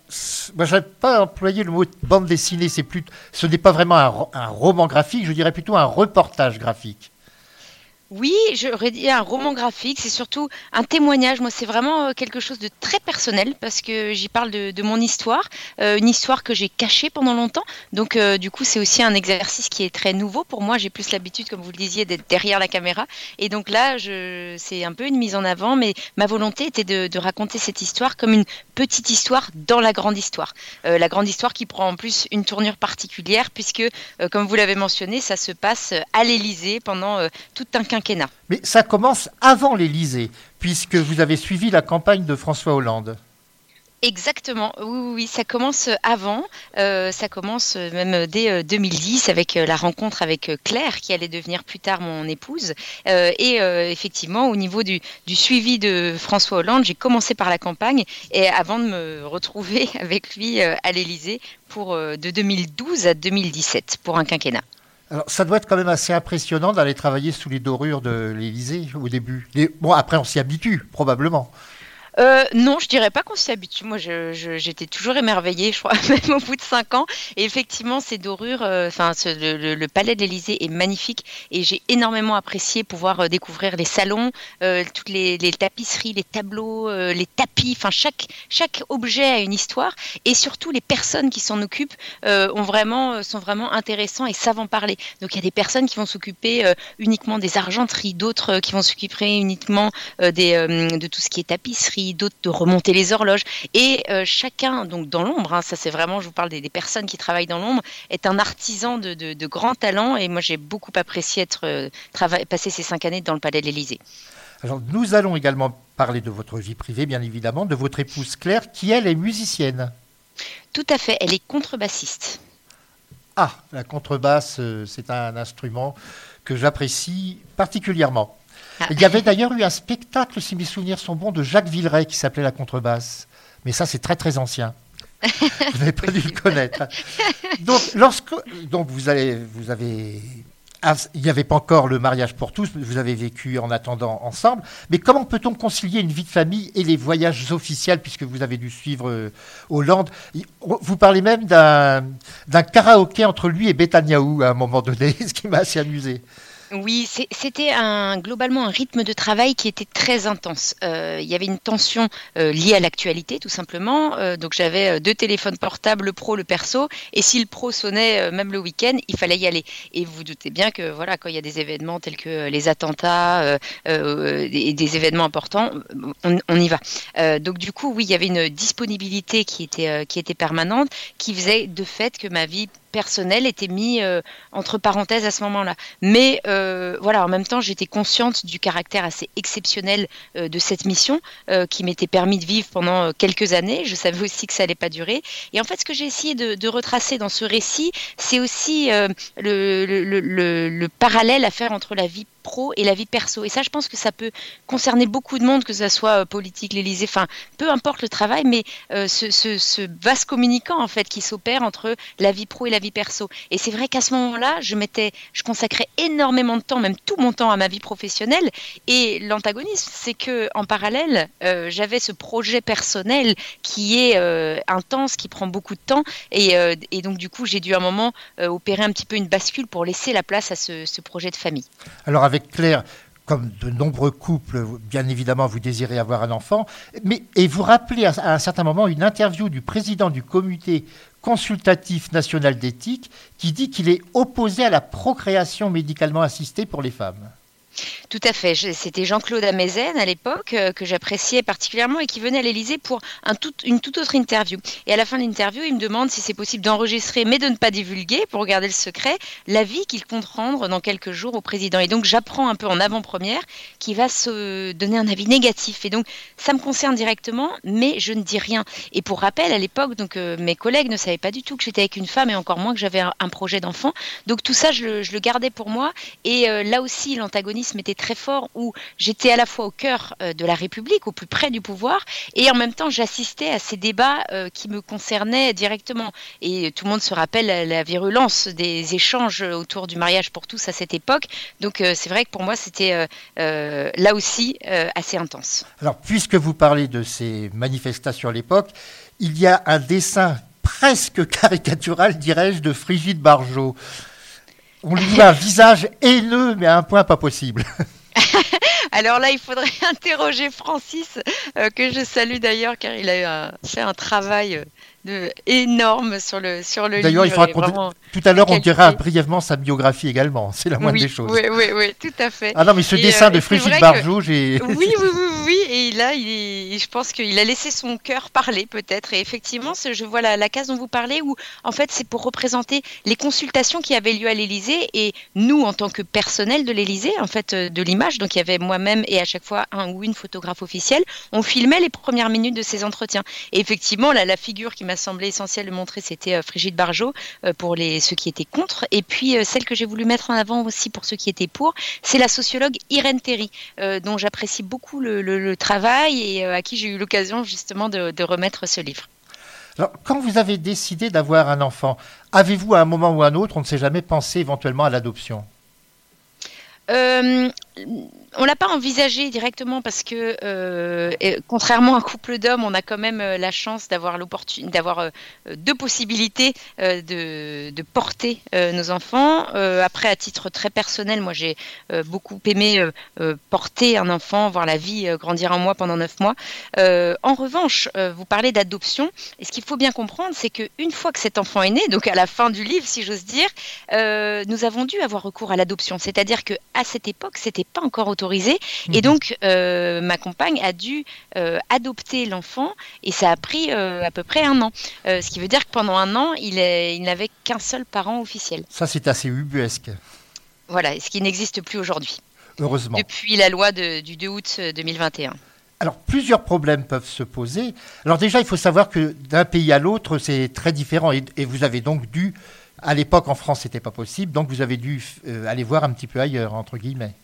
moi, je n'avais pas employé le mot bande dessinée, c'est plus, ce n'est pas vraiment un roman graphique, je dirais plutôt un reportage graphique. Oui, j'aurais dit un roman graphique, c'est surtout un témoignage. Moi, c'est vraiment euh, quelque chose de très personnel parce que j'y parle de, mon histoire, euh, une histoire que j'ai cachée pendant longtemps. Donc, euh, du coup, c'est aussi un exercice qui est très nouveau pour moi. J'ai plus l'habitude, comme vous le disiez, d'être derrière la caméra. Et donc là, c'est un peu une mise en avant, mais ma volonté était de, raconter cette histoire comme une petite histoire dans la grande histoire. La grande histoire qui prend en plus une tournure particulière puisque, comme vous l'avez mentionné, ça se passe à l'Élysée pendant tout un quinquennat. Mais ça commence avant l'Élysée, puisque vous avez suivi la campagne de François Hollande. Exactement, oui, oui, oui, ça commence avant, euh, ça commence euh, même dès euh, 2010 avec euh, la rencontre avec euh, Claire qui allait devenir plus tard mon épouse. Euh, et euh, effectivement, au niveau du, du suivi de François Hollande, j'ai commencé par la campagne et avant de me retrouver avec lui euh, à l'Élysée pour euh, de 2012 à 2017 pour un quinquennat. Alors, ça doit être quand même assez impressionnant d'aller travailler sous les dorures de l'Élysée au début. Bon, après, on s'y habitue, probablement. Euh, non, je dirais pas qu'on s'y habitue. Moi, j'étais toujours émerveillée, je crois, même au bout de cinq ans. Et effectivement, ces dorures, euh, enfin, le, palais de l'Élysée est magnifique et j'ai énormément apprécié pouvoir euh, découvrir les salons, toutes les, tapisseries, les tableaux, les tapis. Enfin, chaque objet a une histoire et surtout les personnes qui s'en occupent sont vraiment intéressants et savent en parler. Donc, il y a des personnes qui vont s'occuper uniquement des argenteries, d'autres qui vont s'occuper uniquement des, de tout ce qui est tapisserie, d'autres de remonter les horloges. Et euh, chacun, donc dans l'ombre, hein, ça c'est vraiment, je vous parle des, des personnes qui travaillent dans l'ombre, est un artisan de, de, de grand talent. Et moi j'ai beaucoup apprécié être euh, passer ces cinq années dans le palais de l'Élysée. Alors, nous allons également parler de votre vie privée, bien évidemment, de votre épouse Claire, qui, elle, est musicienne. Tout à fait, elle est contrebassiste. Ah, la contrebasse, euh, c'est un instrument que j'apprécie particulièrement. Il y avait d'ailleurs eu un spectacle, si mes souvenirs sont bons, de Jacques Villeray qui s'appelait La contrebasse. Mais ça, c'est très très ancien. vous n'avez pas dû le connaître. Donc, lorsque, donc vous, allez, vous avez. Il n'y avait pas encore le mariage pour tous, vous avez vécu en attendant ensemble. Mais comment peut-on concilier une vie de famille et les voyages officiels, puisque vous avez dû suivre euh, Hollande? Vous parlez même d'un d'un karaoké entre lui et Betanyahou à un moment donné, ce qui m'a assez amusé. Oui, c'était un, globalement un rythme de travail qui était très intense. Euh, il y avait une tension euh, liée à l'actualité, tout simplement. Euh, donc j'avais euh, deux téléphones portables, le pro, le perso, et si le pro sonnait euh, même le week-end, il fallait y aller. Et vous vous doutez bien que voilà, quand il y a des événements tels que euh, les attentats et des événements importants, on, y va. Donc du coup, oui, il y avait une disponibilité qui était qui était permanente, qui faisait de fait que ma vie personnelle était mise euh, entre parenthèses à ce moment-là. Mais euh, voilà, en même temps, j'étais consciente du caractère assez exceptionnel euh, de cette mission qui m'était permis de vivre pendant quelques années. Je savais aussi que ça allait pas durer. Et en fait, ce que j'ai essayé de, retracer dans ce récit, c'est aussi le- le parallèle à faire entre la vie pro et la vie perso. Et ça, je pense que ça peut concerner beaucoup de monde, que ce soit euh, politique, l'Élysée, enfin, peu importe le travail, mais euh, ce, ce, vaste communicant en fait qui s'opère entre la vie pro et la vie perso. Et c'est vrai qu'à ce moment-là, je mettais, je consacrais énormément de temps, même tout mon temps à ma vie professionnelle. Et l'antagonisme, c'est que en parallèle, euh, j'avais ce projet personnel qui est intense, qui prend beaucoup de temps. Et, et donc, du coup, j'ai dû à un moment opérer un petit peu une bascule pour laisser la place à ce, ce projet de famille. Alors avec Claire, comme de nombreux couples, bien évidemment, vous désirez avoir un enfant, mais et vous rappelez à un certain moment une interview du président du comité consultatif national d'éthique qui dit qu'il est opposé à la procréation médicalement assistée pour les femmes. Tout à fait. C'était Jean-Claude Amezen à l'époque euh, que j'appréciais particulièrement et qui venait à l'Élysée pour une toute autre interview. Et à la fin de l'interview, il me demande si c'est possible d'enregistrer, mais de ne pas divulguer, pour garder le secret, l'avis qu'il compte rendre dans quelques jours au président. Et donc j'apprends un peu en avant-première qu'il va se donner un avis négatif. Et donc ça me concerne directement, mais je ne dis rien. Et pour rappel, à l'époque, donc euh, mes collègues ne savaient pas du tout que j'étais avec une femme et encore moins que j'avais un, projet d'enfant. Donc tout ça, je le, je le gardais pour moi. Et euh, là aussi, l'antagonisme était très fort où j'étais à la fois au cœur euh, de la République, au plus près du pouvoir, et en même temps, j'assistais à ces débats euh, qui me concernaient directement. Et tout le monde se rappelle la, la virulence des échanges autour du mariage pour tous à cette époque. Donc euh, c'est vrai que pour moi, c'était euh, euh, là aussi euh, assez intense. Alors, puisque vous parlez de ces manifestations à l'époque, il y a un dessin presque caricatural, dirais-je, de Frigide Barjot. On lui voit un visage haineux, mais à un point pas possible. Alors là, il faudrait interroger Francis, euh, que je salue d'ailleurs, car il a fait un travail euh, de, énorme sur le, sur le D'ailleurs, il faudra qu'on tout à l'heure on dira brièvement sa biographie également. C'est la moindre oui, des choses. Oui, oui, oui, tout à fait. Ah non, mais ce Et, dessin euh, de Frigide vrai que- j'ai. Oui, oui, oui, oui, et là, il je pense qu'il a laissé son cœur parler peut-être. Et effectivement, je vois la, la case dont vous parlez où, en fait, c'est pour représenter les consultations qui avaient lieu à l'Élysée et nous, en tant que personnel de l'Élysée, en fait, euh, de l'image. Donc, il y avait moi-même et à chaque fois un ou une photographe officielle. On filmait les premières minutes de ces entretiens. Et effectivement, la figure qui m'a semblé essentielle de montrer, c'était euh, Frigide Barjot euh, pour les, ceux qui étaient contre. Et puis, euh, celle que j'ai voulu mettre en avant aussi pour ceux qui étaient pour, c'est la sociologue Irène Terry, dont j'apprécie beaucoup le, le- le travail et à qui j'ai eu l'occasion justement de, de remettre ce livre. Alors, quand vous avez décidé d'avoir un enfant, avez-vous à un moment ou à un autre, on ne sait jamais, pensé éventuellement à l'adoption? Euh, on l'a pas envisagé directement parce que, euh, contrairement à un couple d'hommes, on a quand même euh, la chance d'avoir l'opportunité, d'avoir euh, deux possibilités de, porter nos enfants. Après, à titre très personnel, moi j'ai beaucoup aimé porter un enfant, voir la vie grandir en moi pendant neuf mois. En revanche, vous parlez d'adoption, et ce qu'il faut bien comprendre, c'est qu'une fois que cet enfant est né, donc à la fin du livre, si j'ose dire, nous avons dû avoir recours à l'adoption. C'est-à-dire que à cette époque, c'était pas encore autorisé, et Mhm. donc euh, ma compagne a dû euh, adopter l'enfant, et ça a pris euh, à peu près un an. Ce qui veut dire que pendant un an, il, est- il n'avait qu'un seul parent officiel. Ça, c'est assez ubuesque, Voilà, ce qui n'existe plus aujourd'hui, heureusement. depuis la loi de- du 2 août euh, 2021. Alors, plusieurs problèmes peuvent se poser. Alors déjà, il faut savoir que d'un pays à l'autre, c'est très différent. Et, et vous avez donc dû, à l'époque en France, c'était pas possible, donc vous avez dû euh, aller voir un petit peu ailleurs, entre guillemets.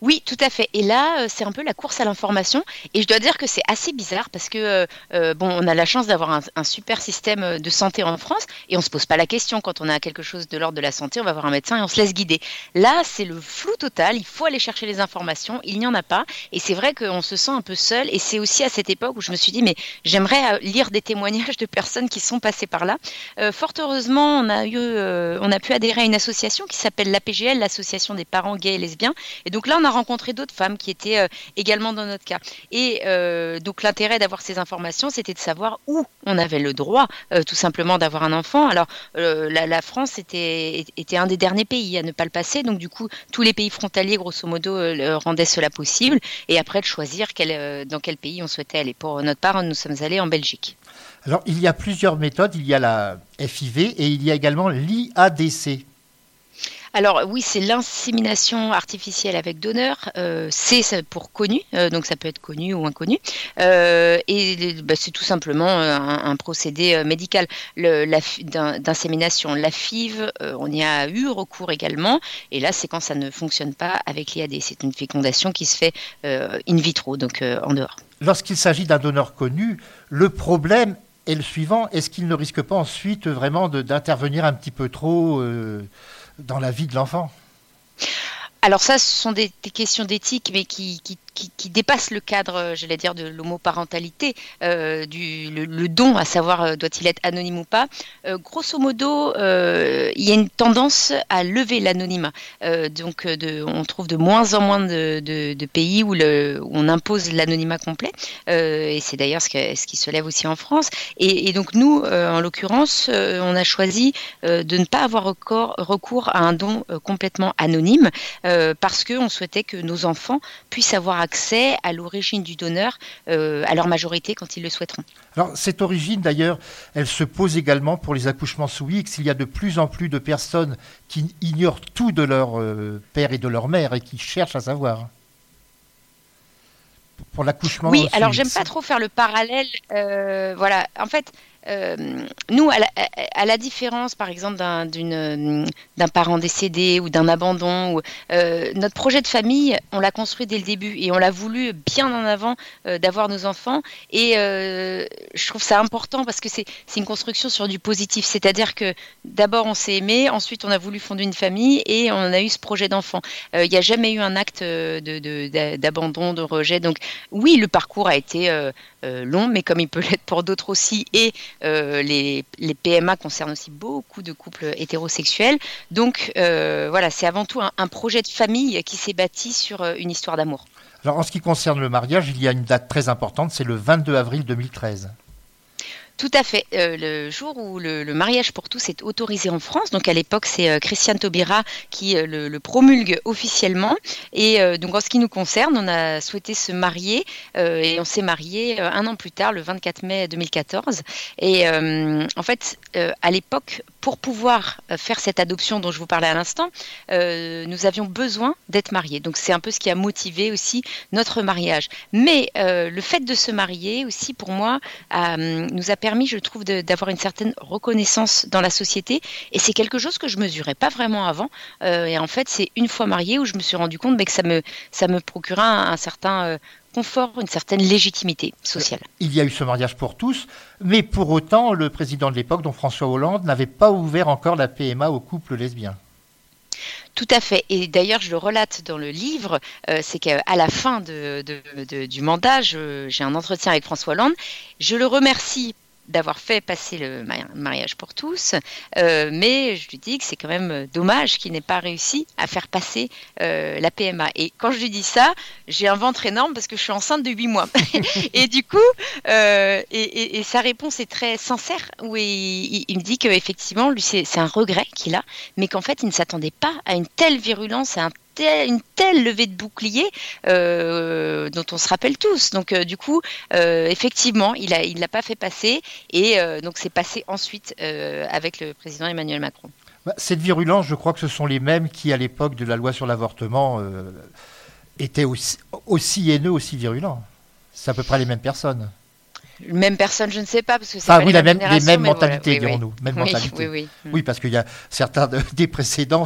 Oui, tout à fait. Et là, euh, c'est un peu la course à l'information. Et je dois dire que c'est assez bizarre parce que, euh, euh, bon, on a la chance d'avoir un, super système de santé en France et on se pose pas la question. Quand on a quelque chose de l'ordre de la santé, on va voir un médecin et on se laisse guider. Là, c'est le flou total. Il faut aller chercher les informations. Il n'y en a pas. Et c'est vrai qu'on se sent un peu seul. Et c'est aussi à cette époque où je me suis dit, mais j'aimerais lire des témoignages de personnes qui sont passées par là. Fort heureusement, on a eu, on a pu adhérer à une association qui s'appelle l'APGL, l'association des parents gays et lesbiens. Et donc là, on a rencontré d'autres femmes qui étaient euh, également dans notre cas. Et euh, donc l'intérêt d'avoir ces informations, c'était de savoir où on avait le droit, euh, tout simplement, d'avoir un enfant. Alors la, France était, un des derniers pays à ne pas le passer. Donc du coup, tous les pays frontaliers, grosso modo, rendaient cela possible. Et après, de choisir dans quel pays on souhaitait aller. Pour notre part, nous sommes allés en Belgique. Alors, il y a plusieurs méthodes. Il y a la FIV et il y a également l'IADC. Alors oui, c'est l'insémination artificielle avec donneur. Euh, c'est pour connu, euh, donc ça peut être connu ou inconnu. Euh, et bah, c'est tout simplement un, un procédé médical Le- la d'insémination. La FIV, on y a eu recours également. Et là, c'est quand ça ne fonctionne pas avec l'IAD. C'est une fécondation qui se fait in vitro, donc en dehors. Lorsqu'il s'agit d'un donneur connu, le problème est le suivant est-ce qu'il ne risque pas ensuite vraiment d'intervenir un petit peu trop dans la vie de l'enfant? Alors ça, ce sont des, questions d'éthique, mais qui, qui, qui, dépassent le cadre, euh, j'allais dire, de l'homoparentalité, euh, du le, don, à savoir euh, doit-il être anonyme ou pas. Euh, grosso modo, il y a une tendance à lever l'anonymat. Donc, on trouve de moins en moins de, pays où, on impose l'anonymat complet, et c'est d'ailleurs ce, qui se lève aussi en France. Et, donc nous, en l'occurrence, on a choisi de ne pas avoir recours, recours à un don complètement anonyme parce qu'on souhaitait que nos enfants puissent avoir accès à l'origine du donneur euh, à leur majorité quand ils le souhaiteront. Alors, cette origine, d'ailleurs, elle se pose également pour les accouchements sous X. Il y a de plus en plus de personnes qui ignorent tout de leur euh, père et de leur mère et qui cherchent à savoir. Pour l'accouchement Oui, alors j'aime pas trop faire le parallèle. euh, voilà, en fait, euh, nous, à la, différence, par exemple, d'un parent décédé ou d'un abandon, euh, notre projet de famille, on l'a construit dès le début et on l'a voulu bien en avant euh, d'avoir nos enfants. Et je trouve ça important parce que c'est une construction sur du positif. C'est-à-dire que d'abord on s'est aimé, ensuite on a voulu fonder une famille et on a eu ce projet d'enfant. Il n'y a jamais eu un acte euh, de- de- d'abandon, rejet. Donc oui, le parcours a été long, mais comme il peut l'être pour d'autres aussi. Et euh, les, PMA concernent aussi beaucoup de couples hétérosexuels. Donc euh, voilà, c'est avant tout un, un projet de famille qui s'est bâti sur euh, une histoire d'amour. Alors, en ce qui concerne le mariage, il y a une date très importante, c'est le 22 avril 2013. Tout à fait. Euh, le jour où le, mariage pour tous est autorisé en France, donc à l'époque c'est euh, Christiane Taubira qui euh, le, le promulgue officiellement. Et donc en ce qui nous concerne, on a souhaité se marier et on s'est marié un an plus tard, le 24 mai 2014. Et en fait, à l'époque, pour pouvoir faire cette adoption dont je vous parlais à l'instant, nous avions besoin d'être mariés. Donc c'est un peu ce qui a motivé aussi notre mariage. Mais le fait de se marier aussi, pour moi, nous a permis, je trouve, d'avoir une certaine reconnaissance dans la société. Et c'est quelque chose que je mesurais pas vraiment avant. Euh, et en fait, c'est une fois mariée où je me suis rendu compte mais que ça me, ça me procurait un, un certain euh, confort, une certaine légitimité sociale. Il y a eu ce mariage pour tous, mais pour autant, le président de l'époque, dont François Hollande, n'avait pas ouvert encore la PMA aux couples lesbiens. Tout à fait. Et d'ailleurs, je le relate dans le livre, euh, c'est qu'à la fin de, de- de- du mandat, j'ai un entretien avec François Hollande. Je le remercie d'avoir fait passer le mari- mariage pour tous, euh, mais je lui dis que c'est quand même dommage qu'il n'ait pas réussi à faire passer euh, la PMA. Et quand je lui dis ça, j'ai un ventre énorme parce que je suis enceinte de 8 mois. et du coup, euh, et, et- et sa réponse est très sincère, où il, il- il me dit qu'effectivement, lui, c'est c'est un regret qu'il a, mais qu'en fait, il ne s'attendait pas à une telle virulence, à un une telle levée de bouclier euh, dont on se rappelle tous. Donc, euh, du coup, euh, effectivement, il il l'a pas fait passer, et donc c'est passé ensuite avec le président Emmanuel Macron. Bah, Cette virulence, je crois que ce sont les mêmes qui, à l'époque de la loi sur l'avortement, étaient aussi, aussi haineux, aussi virulents. C'est à peu près les mêmes personnes. Même personne, je ne sais pas, parce que c'est pas oui, la même, les mêmes mais voilà, mentalités, oui, oui. dirons-nous. Même Oui, mentalité. oui, oui. Parce qu'il y a certains de- des précédents,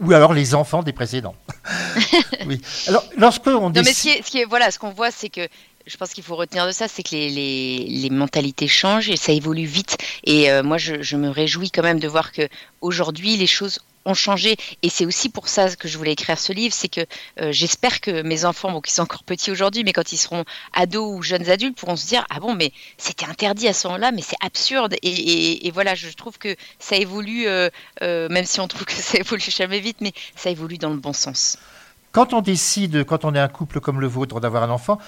ou alors les enfants des précédents. oui. Alors, lorsque on Non, mais décide... ce qui est, ce qui est- voilà, ce qu'on voit, c'est que je pense qu'il faut retenir de ça, c'est que les, mentalités changent et ça évolue vite. Et euh, moi, je, me réjouis quand même de voir que aujourd'hui, les choses ont changé et c'est aussi pour ça que je voulais écrire ce livre, c'est que euh, j'espère que mes enfants, bon, qui sont encore petits aujourd'hui, mais quand ils seront ados ou jeunes adultes, pourront se dire ah bon, mais c'était interdit à ce moment-là, mais c'est absurde. Et, voilà, je trouve que ça évolue, euh, même si on trouve que ça évolue jamais vite, mais ça évolue dans le bon sens. Quand on décide, quand on est un couple comme le vôtre, d'avoir un enfant,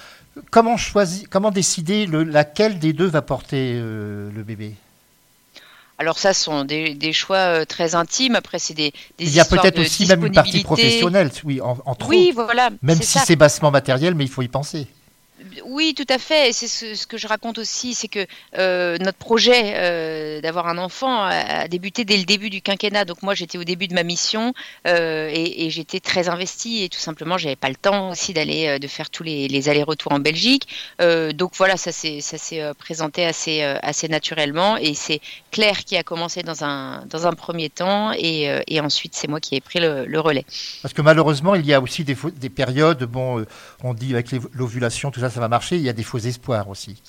comment choisir, comment décider le, laquelle des deux va porter euh, le bébé? Alors ça, ce sont des, des choix euh, très intimes. Après, c'est des, des Il y a peut-être aussi même une partie professionnelle, oui, en, entre Oui, voilà. Même si c'est bassement matériel, mais il faut y penser. Oui, tout à fait. C'est ce, que je raconte aussi, c'est que euh, notre projet euh, d'avoir un enfant a, débuté dès le début du quinquennat. Donc moi, j'étais au début de ma mission euh, et, j'étais très investie et tout simplement, j'avais pas le temps aussi d'aller de faire tous les, allers-retours en Belgique. Donc voilà, ça s'est ça s'est présenté assez assez naturellement et c'est Claire qui a commencé dans un dans un premier temps et, ensuite c'est moi qui ai pris le, relais. Parce que malheureusement, il y a aussi des, des périodes, bon, on dit avec l'ovulation, tout ça, ça va marcher, il y a des faux espoirs aussi.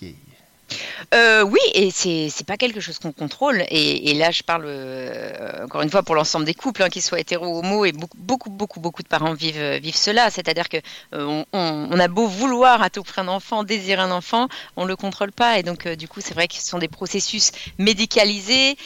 Euh, oui, et c'est pas quelque chose qu'on contrôle. Et, là, je parle euh, encore une fois pour l'ensemble des couples, hein, qu'ils soient hétéro ou homo, et beaucoup, beaucoup, beaucoup, beaucoup de parents vivent euh, vivent cela. C'est-à-dire que on, a beau vouloir à tout prix un enfant, désirer un enfant, on le contrôle pas. Et donc, du coup, c'est vrai que ce sont des processus médicalisés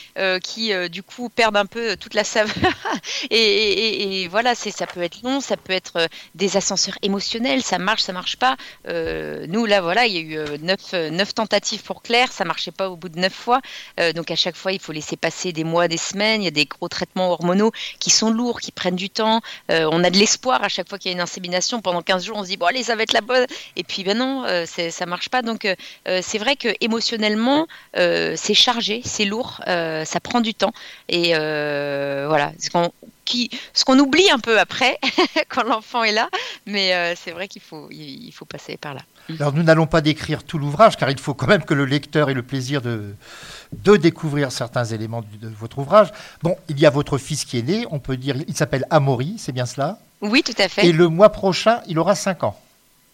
qui, du coup, perdent un peu toute la saveur. et, et- et- voilà, ça peut être long, ça peut être des ascenseurs émotionnels, ça marche, ça marche pas. Nous, là, voilà, il y a eu neuf, neuf tentatives pour Claire, ça marchait pas au bout de neuf fois. Euh, donc à chaque fois, il faut laisser passer des mois, des semaines. Il y a des gros traitements hormonaux qui sont lourds, qui prennent du temps. Euh, on a de l'espoir à chaque fois qu'il y a une insémination. Pendant 15 jours, on se dit bon allez, ça va être la bonne. Et puis ben non, euh, ça marche pas. Donc euh, c'est vrai que émotionnellement, c'est chargé, c'est lourd, ça prend du temps. Et voilà, ce qu'on oublie un peu après quand l'enfant est là, mais c'est vrai qu'il faut, il faut passer par là. Alors nous n'allons pas décrire tout l'ouvrage, car il faut quand même que le lecteur ait le plaisir de, de découvrir certains éléments de, de votre ouvrage. Bon, il y a votre fils qui est né, on peut dire, il s'appelle Amaury, c'est bien cela? Oui, tout à fait. Et le mois prochain, il aura 5 ans.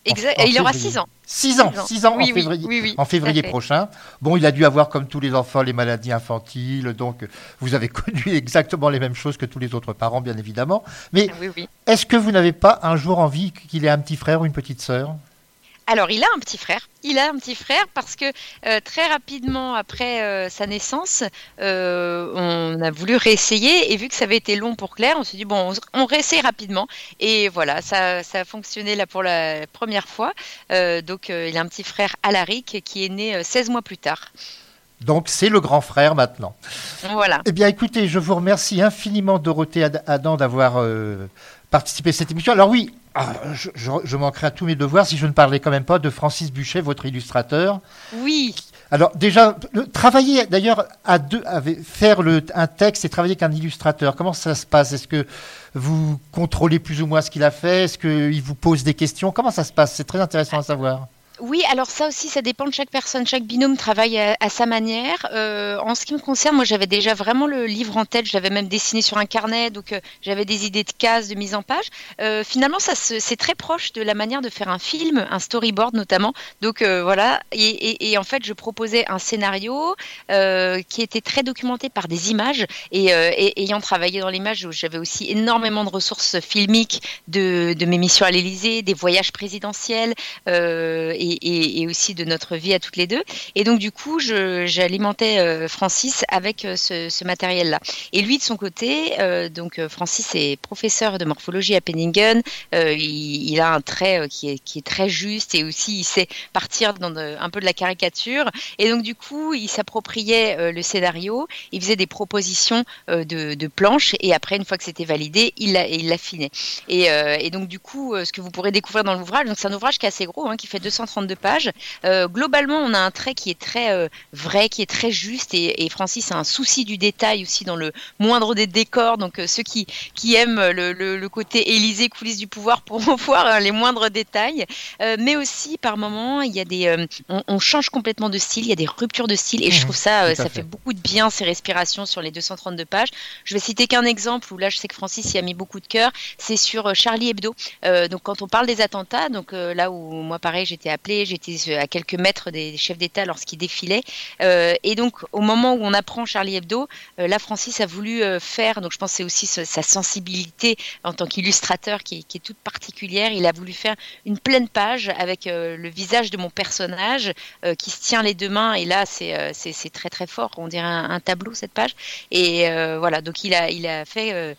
Exact. en il aura février. 6 ans. 6 ans, 6 ans Oui, en février, oui, oui, en février prochain. Bon, il a dû avoir, comme tous les enfants, les maladies infantiles, donc vous avez connu exactement les mêmes choses que tous les autres parents, bien évidemment. Mais oui. est-ce que vous n'avez pas un jour envie qu'il ait un petit frère ou une petite sœur? Alors, il a un petit frère. Il a un petit frère parce que euh, très rapidement après euh, sa naissance, euh, on a voulu réessayer et vu que ça avait été long pour Claire, on s'est dit bon, on, on réessaye rapidement et voilà, ça, ça a fonctionné là pour la première fois. Donc, il a un petit frère Alaric qui est né euh, 16 mois plus tard. Donc c'est le grand frère maintenant. Voilà. Eh bien, écoutez, je vous remercie infiniment, Dorothée Ad- Adam, d'avoir euh, participé à cette émission. Alors oui, ah, je, je- je manquerai à tous mes devoirs si je ne parlais quand même pas de Francis Buchet, votre illustrateur. Oui. Alors déjà, le- travailler d'ailleurs à deux, avec- faire le, un texte et travailler avec un illustrateur, comment ça se passe? Est-ce que vous contrôlez plus ou moins ce qu'il a fait? Est-ce qu'il vous pose des questions? Comment ça se passe? C'est très intéressant à savoir. Oui, alors ça aussi, ça dépend de chaque personne. Chaque binôme travaille à, sa manière. Euh, en ce qui me concerne, moi, j'avais déjà vraiment le livre en tête. Je l'avais même dessiné sur un carnet, donc euh, j'avais des idées de cases, de mise en page. Euh, finalement, ça c'est très proche de la manière de faire un film, un storyboard notamment. Donc voilà. Et, en fait, je proposais un scénario qui était très documenté par des images. Et, ayant travaillé dans l'image, j'avais aussi énormément de ressources filmiques de, mes missions à l'Élysée, des voyages présidentiels. Et- aussi de notre vie à toutes les deux. Et donc du coup, j'alimentais euh, Francis avec euh, ce, matériel-là. Et lui, de son côté, euh, donc Francis est professeur de morphologie à Penningen. Il, a un trait qui est, qui est très juste et aussi il sait partir dans un peu de la caricature. Et donc du coup, il s'appropriait le scénario, il faisait des propositions de, planches et après, une fois que c'était validé, il l'a- il l'affinait. Et, donc du coup, ce que vous pourrez découvrir dans l'ouvrage, donc c'est un ouvrage qui est assez gros, hein, qui fait 232 pages. Euh, globalement, on a un trait qui est très euh, vrai, qui est très juste, et, et Francis a un souci du détail aussi dans le moindre des décors. Donc euh, ceux qui, qui aiment le, le- le côté Élysée, coulisses du pouvoir pourront voir euh, les moindres détails. Mais aussi, par moments, il y a des, on, on change complètement de style, il y a des ruptures de style, et je trouve ça, ça fait. fait beaucoup de bien ces respirations sur les 232 pages. Je vais citer qu'un exemple où là, je sais que Francis y a mis beaucoup de cœur. C'est sur Charlie Hebdo. Donc, quand on parle des attentats, donc là où moi, pareil, j'étais appelée, j'étais euh, à quelques mètres des chefs d'État lorsqu'ils défilaient. Euh, et donc, au moment où on apprend Charlie Hebdo, euh, là, Francis a voulu euh, faire. Donc, je pense c'est aussi sa sensibilité en tant qu'illustrateur qui, est- toute particulière. Il a voulu faire une pleine page avec le visage de mon personnage qui se tient les deux mains. Et là, c'est très très fort. On dirait un, un tableau cette page. Et voilà, donc il a il a fait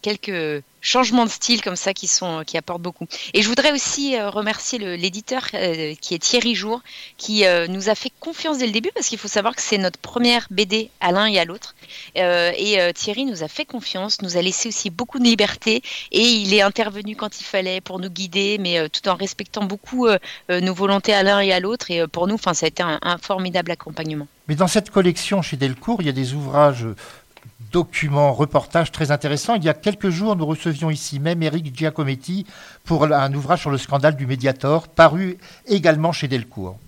quelques changements de style comme ça qui sont qui apportent beaucoup. Et je voudrais aussi euh, remercier l'éditeur euh, qui est Thierry Jour qui euh, nous a fait confiance dès le début parce qu'il faut savoir que c'est notre première BD à l'un et à l'autre. Euh, et euh, Thierry nous a fait confiance, nous a laissé aussi beaucoup de liberté et il est intervenu quand il fallait pour nous guider, mais euh, tout en respectant beaucoup euh, euh, nos volontés à l'un et à l'autre. Et euh, pour nous, ça a été un, formidable accompagnement. Mais dans cette collection chez Delcourt, il y a des ouvrages, euh, documents, reportages très intéressants. Il y a quelques jours, nous recevions ici même Eric Giacometti pour un ouvrage sur le scandale du Mediator, paru également chez Delcourt.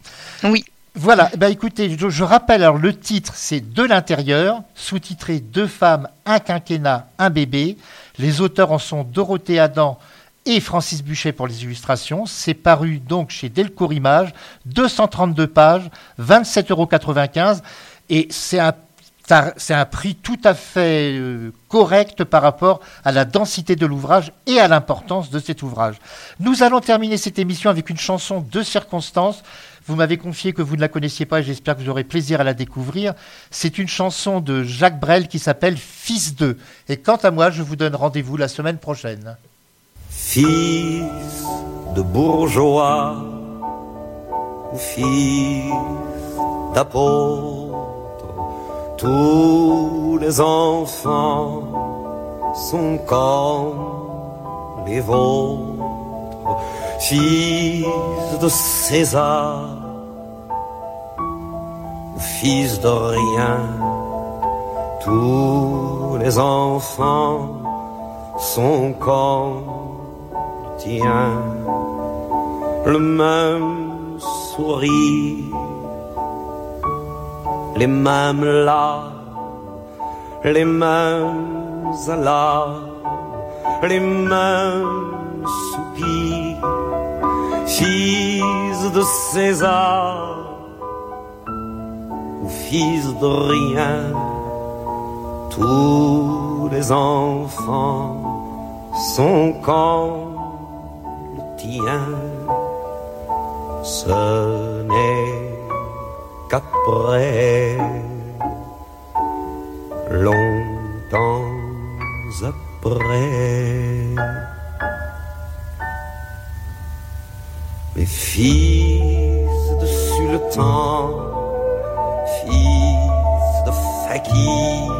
Oui. Voilà, ben écoutez, je, je rappelle alors le titre, c'est De l'intérieur, sous-titré Deux femmes, un quinquennat, un bébé. Les auteurs en sont Dorothée Adam et Francis Buchet pour les illustrations. C'est paru donc chez Delcourt Images, 232 pages, 27,95 euros. Et c'est un, c'est un prix tout à fait euh, correct par rapport à la densité de l'ouvrage et à l'importance de cet ouvrage. Nous allons terminer cette émission avec une chanson de circonstance. Vous m'avez confié que vous ne la connaissiez pas et j'espère que vous aurez plaisir à la découvrir. C'est une chanson de Jacques Brel qui s'appelle Fils d'eux. Et quant à moi, je vous donne rendez-vous la semaine prochaine. Fils de bourgeois ou fils d'apôtre, tous les enfants sont comme les vôtres. Fils de César fils de rien, tous les enfants sont comme tien, le même sourire, les mêmes larmes, les mêmes alarmes, les mêmes soupirs, fils de César ou fils de rien, tous les enfants sont comme le tien. Ce n'est qu'après, longtemps après, mes fils de sultan, fils de fakir,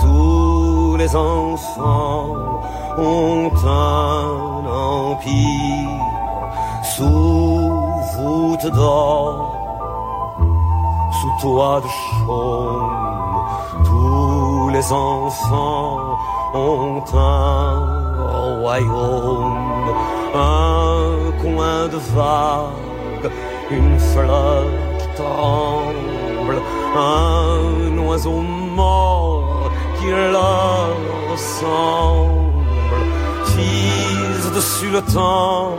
tous les enfants ont un empire sous voûte d'or, toit de chaume. Tous les enfants ont un royaume, un coin de vague, une fleur qui tremble, un oiseau mort qui leur ressemble. Fils de sultan,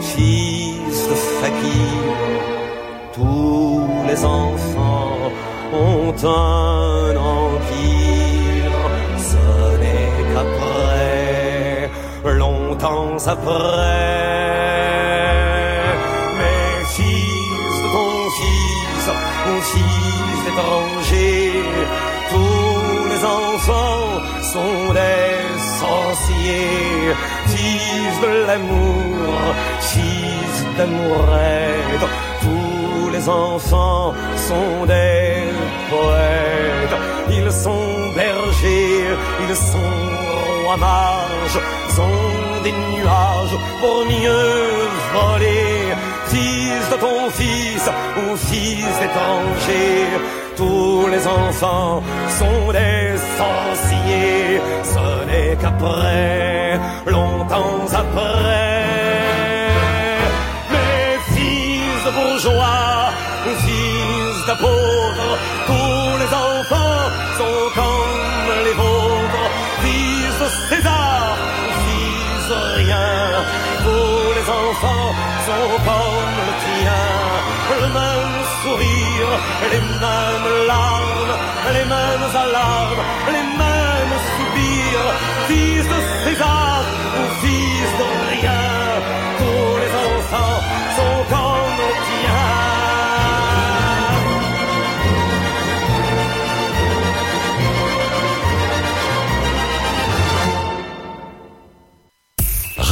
fils de fakir, tous les enfants ont un empire. Ce n'est qu'après, longtemps après, mes fils de ton fils, mon fils d'étranger, tous les enfants sont des sorciers, fils de l'amour, fils d'amourette, les enfants sont des poètes, ils sont bergers, ils sont rois mages, sont des nuages pour mieux voler, fils de ton fils ou fils d'étranger, tous les enfants sont des sorciers, ce n'est qu'après, longtemps après, le même sourire, les mêmes larmes, les mêmes alarmes, les mêmes soupirs, fils de César ou fils de